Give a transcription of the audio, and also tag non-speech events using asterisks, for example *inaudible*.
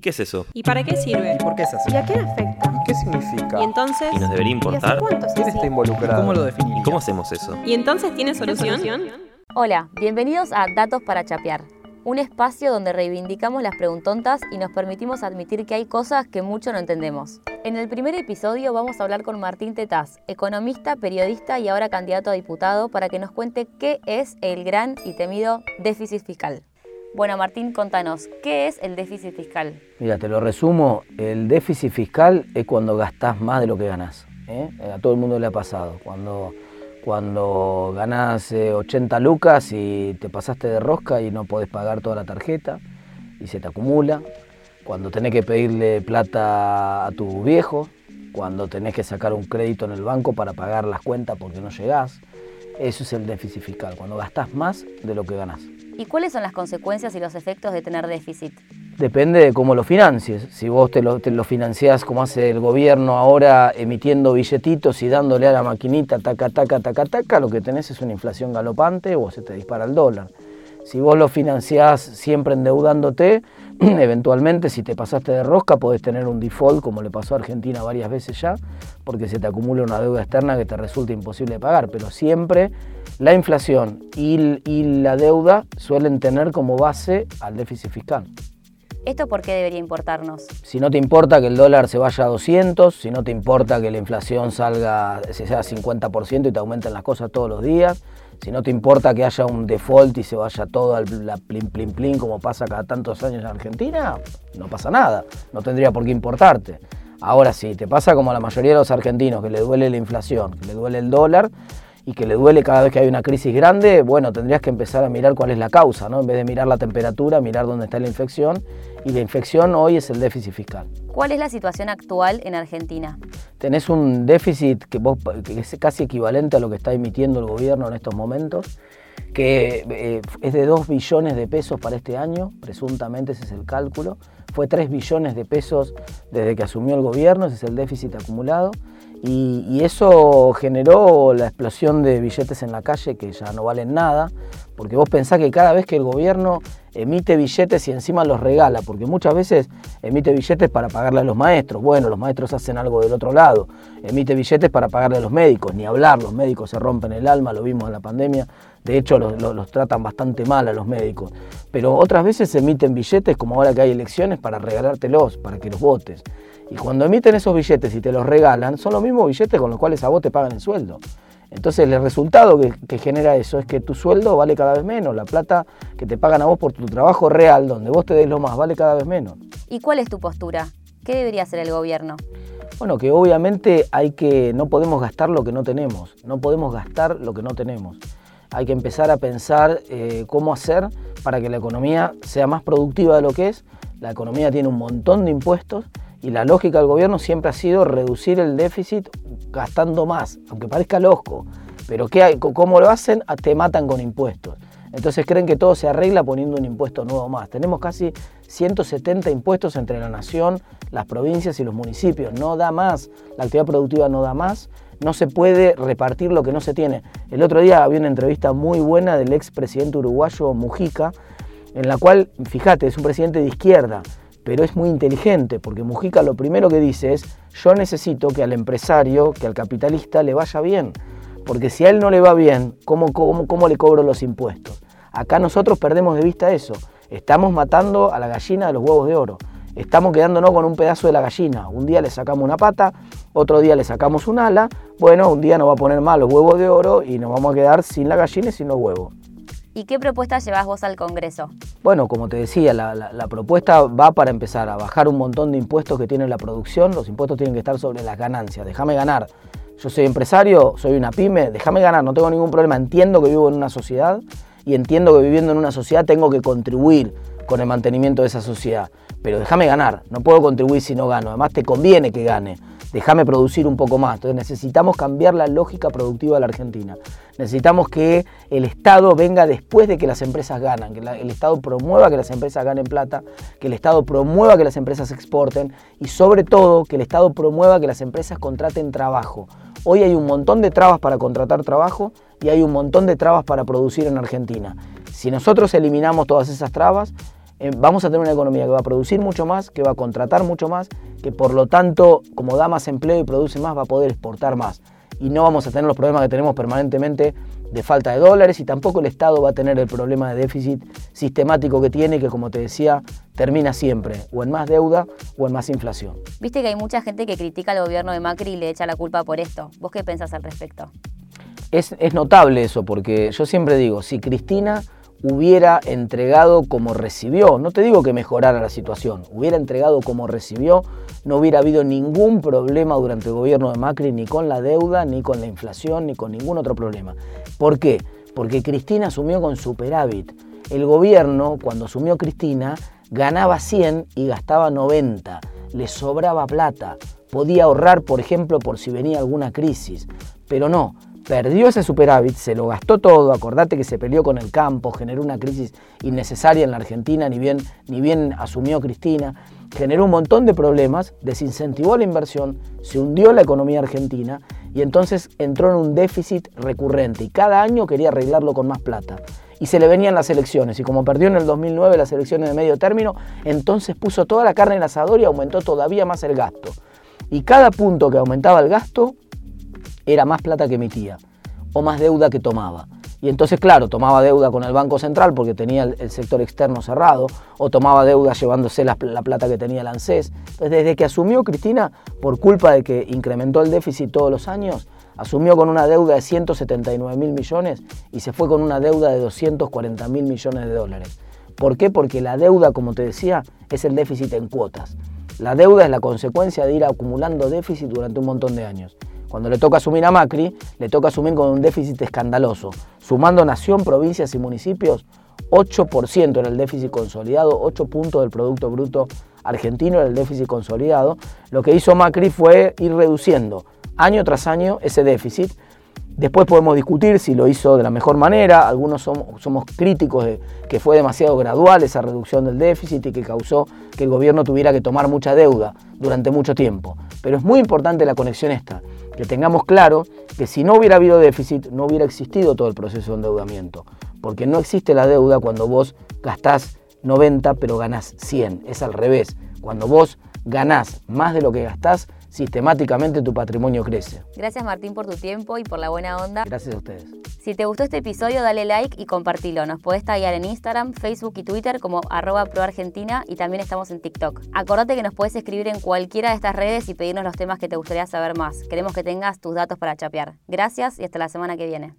¿Y qué es eso? ¿Y para qué sirve? ¿Por qué es así? ¿Y a quién afecta? ¿Qué significa? Y entonces, ¿Y nos debería ¿Y importar? cuánto es ¿Quién así? está involucrado? ¿Cómo lo ¿Y definiría? cómo hacemos eso? ¿y entonces tiene solución? Hola, bienvenidos a Datos para Chapear, un espacio donde reivindicamos las preguntontas y nos permitimos admitir que hay cosas que mucho no entendemos. En el primer episodio vamos a hablar con Martín Tetaz, economista, periodista y ahora candidato a diputado, para que nos cuente qué es el gran y temido déficit fiscal. Bueno, Martín, contanos, ¿qué es el déficit fiscal? Mira, te lo resumo, el déficit fiscal es cuando gastás más de lo que ganás. ¿eh? A todo el mundo le ha pasado. Cuando, cuando ganás eh, 80 lucas y te pasaste de rosca y no podés pagar toda la tarjeta y se te acumula. Cuando tenés que pedirle plata a tu viejo. Cuando tenés que sacar un crédito en el banco para pagar las cuentas porque no llegás. Eso es el déficit fiscal, cuando gastás más de lo que ganás. ¿Y cuáles son las consecuencias y los efectos de tener déficit? Depende de cómo lo financies. Si vos te lo, te financiás como hace el gobierno ahora, emitiendo billetitos y dándole a la maquinita taca, taca, taca, taca, lo que tenés es una inflación galopante o se te dispara el dólar. Si vos lo financiás siempre endeudándote, *clears throat* eventualmente si te pasaste de rosca podés tener un default como le pasó a Argentina varias veces ya, porque se te acumula una deuda externa que te resulta imposible de pagar. Pero siempre la inflación y, y la deuda suelen tener como base al déficit fiscal. ¿Esto por qué debería importarnos? Si no te importa que el dólar se vaya a 200, si no te importa que la inflación salga, se sea 50% y te aumenten las cosas todos los días, si no te importa que haya un default y se vaya todo al la plin plin plin como pasa cada tantos años en Argentina, no pasa nada, no tendría por qué importarte. Ahora sí, te pasa como a la mayoría de los argentinos, que le duele la inflación, que le duele el dólar y que le duele cada vez que hay una crisis grande, bueno, tendrías que empezar a mirar cuál es la causa, ¿no? En vez de mirar la temperatura, mirar dónde está la infección. Y la infección hoy es el déficit fiscal. ¿Cuál es la situación actual en Argentina? Tenés un déficit que, vos, que es casi equivalente a lo que está emitiendo el gobierno en estos momentos, que eh, es de 2 billones de pesos para este año, presuntamente ese es el cálculo. Fue 3 billones de pesos desde que asumió el gobierno, ese es el déficit acumulado. Y, eso generó la explosión de billetes en la calle que ya no valen nada, porque vos pensás que cada vez que el gobierno emite billetes y encima los regala, porque muchas veces emite billetes para pagarle a los maestros, bueno, los maestros hacen algo del otro lado, emite billetes para pagarle a los médicos, ni hablar, los médicos se rompen el alma, lo vimos en la pandemia, de hecho los, tratan bastante mal a los médicos, pero otras veces emiten billetes como ahora que hay elecciones para regalártelos, para que los votes. Y cuando emiten esos billetes y te los regalan, son los mismos billetes con los cuales a vos te pagan el sueldo. Entonces el resultado que, que, genera eso es que tu sueldo vale cada vez menos, la plata que te pagan a vos por tu trabajo real, donde vos te des lo más, vale cada vez menos. ¿Y cuál es tu postura? ¿Qué debería hacer el gobierno? Bueno, que obviamente hay que, no podemos gastar lo que no tenemos, no podemos gastar lo que no tenemos. Hay que empezar a pensar eh, cómo hacer para que la economía sea más productiva de lo que es. La economía tiene un montón de impuestos y la lógica del gobierno siempre ha sido reducir el déficit gastando más, aunque parezca loco. Pero ¿qué? ¿cómo lo hacen? Ah, Te matan con impuestos. Entonces creen que todo se arregla poniendo un impuesto nuevo más. Tenemos casi 170 impuestos entre la nación, las provincias y los municipios. No da más. La actividad productiva no da más. No se puede repartir lo que no se tiene. El otro día había una entrevista muy buena del expresidente uruguayo Mujica, en la cual, fíjate, es un presidente de izquierda, pero es muy inteligente, porque Mujica lo primero que dice es, yo necesito que al empresario, que al capitalista le vaya bien, porque si a él no le va bien, ¿cómo, cómo, cómo le cobro los impuestos? Acá nosotros perdemos de vista eso, estamos matando a la gallina de los huevos de oro, estamos quedándonos con un pedazo de la gallina, un día le sacamos una pata, otro día le sacamos un ala, bueno, un día nos va a poner mal los huevos de oro y nos vamos a quedar sin la gallina y sin los huevos. ¿Y qué propuesta llevas vos al Congreso? Bueno, como te decía, la, la, propuesta va para empezar a bajar un montón de impuestos que tiene la producción. Los impuestos tienen que estar sobre las ganancias. Déjame ganar. Yo soy empresario, soy una pyme, déjame ganar, no tengo ningún problema. Entiendo que vivo en una sociedad y entiendo que viviendo en una sociedad tengo que contribuir con el mantenimiento de esa sociedad. Pero déjame ganar, no puedo contribuir si no gano. Además te conviene que gane déjame producir un poco más. Entonces necesitamos cambiar la lógica productiva de la Argentina. Necesitamos que el Estado venga después de que las empresas ganan, que el Estado promueva que las empresas ganen plata, que el Estado promueva que las empresas exporten y sobre todo que el Estado promueva que las empresas contraten trabajo. Hoy hay un montón de trabas para contratar trabajo y hay un montón de trabas para producir en Argentina. Si nosotros eliminamos todas esas trabas, eh, vamos a tener una economía que va a producir mucho más, que va a contratar mucho más, que por lo tanto, como da más empleo y produce más, va a poder exportar más. Y no vamos a tener los problemas que tenemos permanentemente de falta de dólares y tampoco el Estado va a tener el problema de déficit sistemático que tiene, que como te decía, termina siempre o en más deuda o en más inflación. Viste que hay mucha gente que critica al gobierno de Macri y le echa la culpa por esto. ¿Vos qué pensás al respecto? Es, es notable eso, porque yo siempre digo, si Cristina hubiera entregado como recibió, no te digo que mejorara la situación, hubiera entregado como recibió, no hubiera habido ningún problema durante el gobierno de Macri, ni con la deuda, ni con la inflación, ni con ningún otro problema. ¿Por qué? Porque Cristina asumió con superávit. El gobierno, cuando asumió Cristina, ganaba 100 y gastaba 90, le sobraba plata, podía ahorrar, por ejemplo, por si venía alguna crisis, pero no, perdió ese superávit, se lo gastó todo, acordate que se peleó con el campo, generó una crisis innecesaria en la Argentina, ni bien, ni bien asumió Cristina, generó un montón de problemas, desincentivó la inversión, se hundió la economía argentina y entonces entró en un déficit recurrente y cada año quería arreglarlo con más plata. Y se le venían las elecciones y como perdió en el 2009 las elecciones de medio término, entonces puso toda la carne en asador y aumentó todavía más el gasto. Y cada punto que aumentaba el gasto era más plata que emitía o más deuda que tomaba. Y entonces, claro, tomaba deuda con el Banco Central porque tenía el, sector externo cerrado, o tomaba deuda llevándose la, plata que tenía el ANSES. Entonces, desde que asumió Cristina, por culpa de que incrementó el déficit todos los años, asumió con una deuda de 179 mil millones y se fue con una deuda de 240 mil millones de dólares. ¿Por qué? Porque la deuda, como te decía, es el déficit en cuotas. La deuda es la consecuencia de ir acumulando déficit durante un montón de años. Cuando le toca asumir a Macri, le toca asumir con un déficit escandaloso. Sumando nación, provincias y municipios, 8% era el déficit consolidado, 8 puntos del Producto Bruto argentino era el déficit consolidado. Lo que hizo Macri fue ir reduciendo año tras año ese déficit Después podemos discutir si lo hizo de la mejor manera, algunos somos, críticos de que fue demasiado gradual esa reducción del déficit y que causó que el gobierno tuviera que tomar mucha deuda durante mucho tiempo. Pero es muy importante la conexión esta, que tengamos claro que si no hubiera habido déficit no hubiera existido todo el proceso de endeudamiento, porque no existe la deuda cuando vos gastás 90 pero ganás 100, es al revés. Cuando vos ganás más de lo que gastás, sistemáticamente tu patrimonio crece. Gracias Martín por tu tiempo y por la buena onda. Gracias a ustedes. Si te gustó este episodio, dale like y compartilo. Nos podés taggear en Instagram, Facebook y Twitter como arroba proargentina y también estamos en TikTok. Acordate que nos podés escribir en cualquiera de estas redes y pedirnos los temas que te gustaría saber más. Queremos que tengas tus datos para chapear. Gracias y hasta la semana que viene.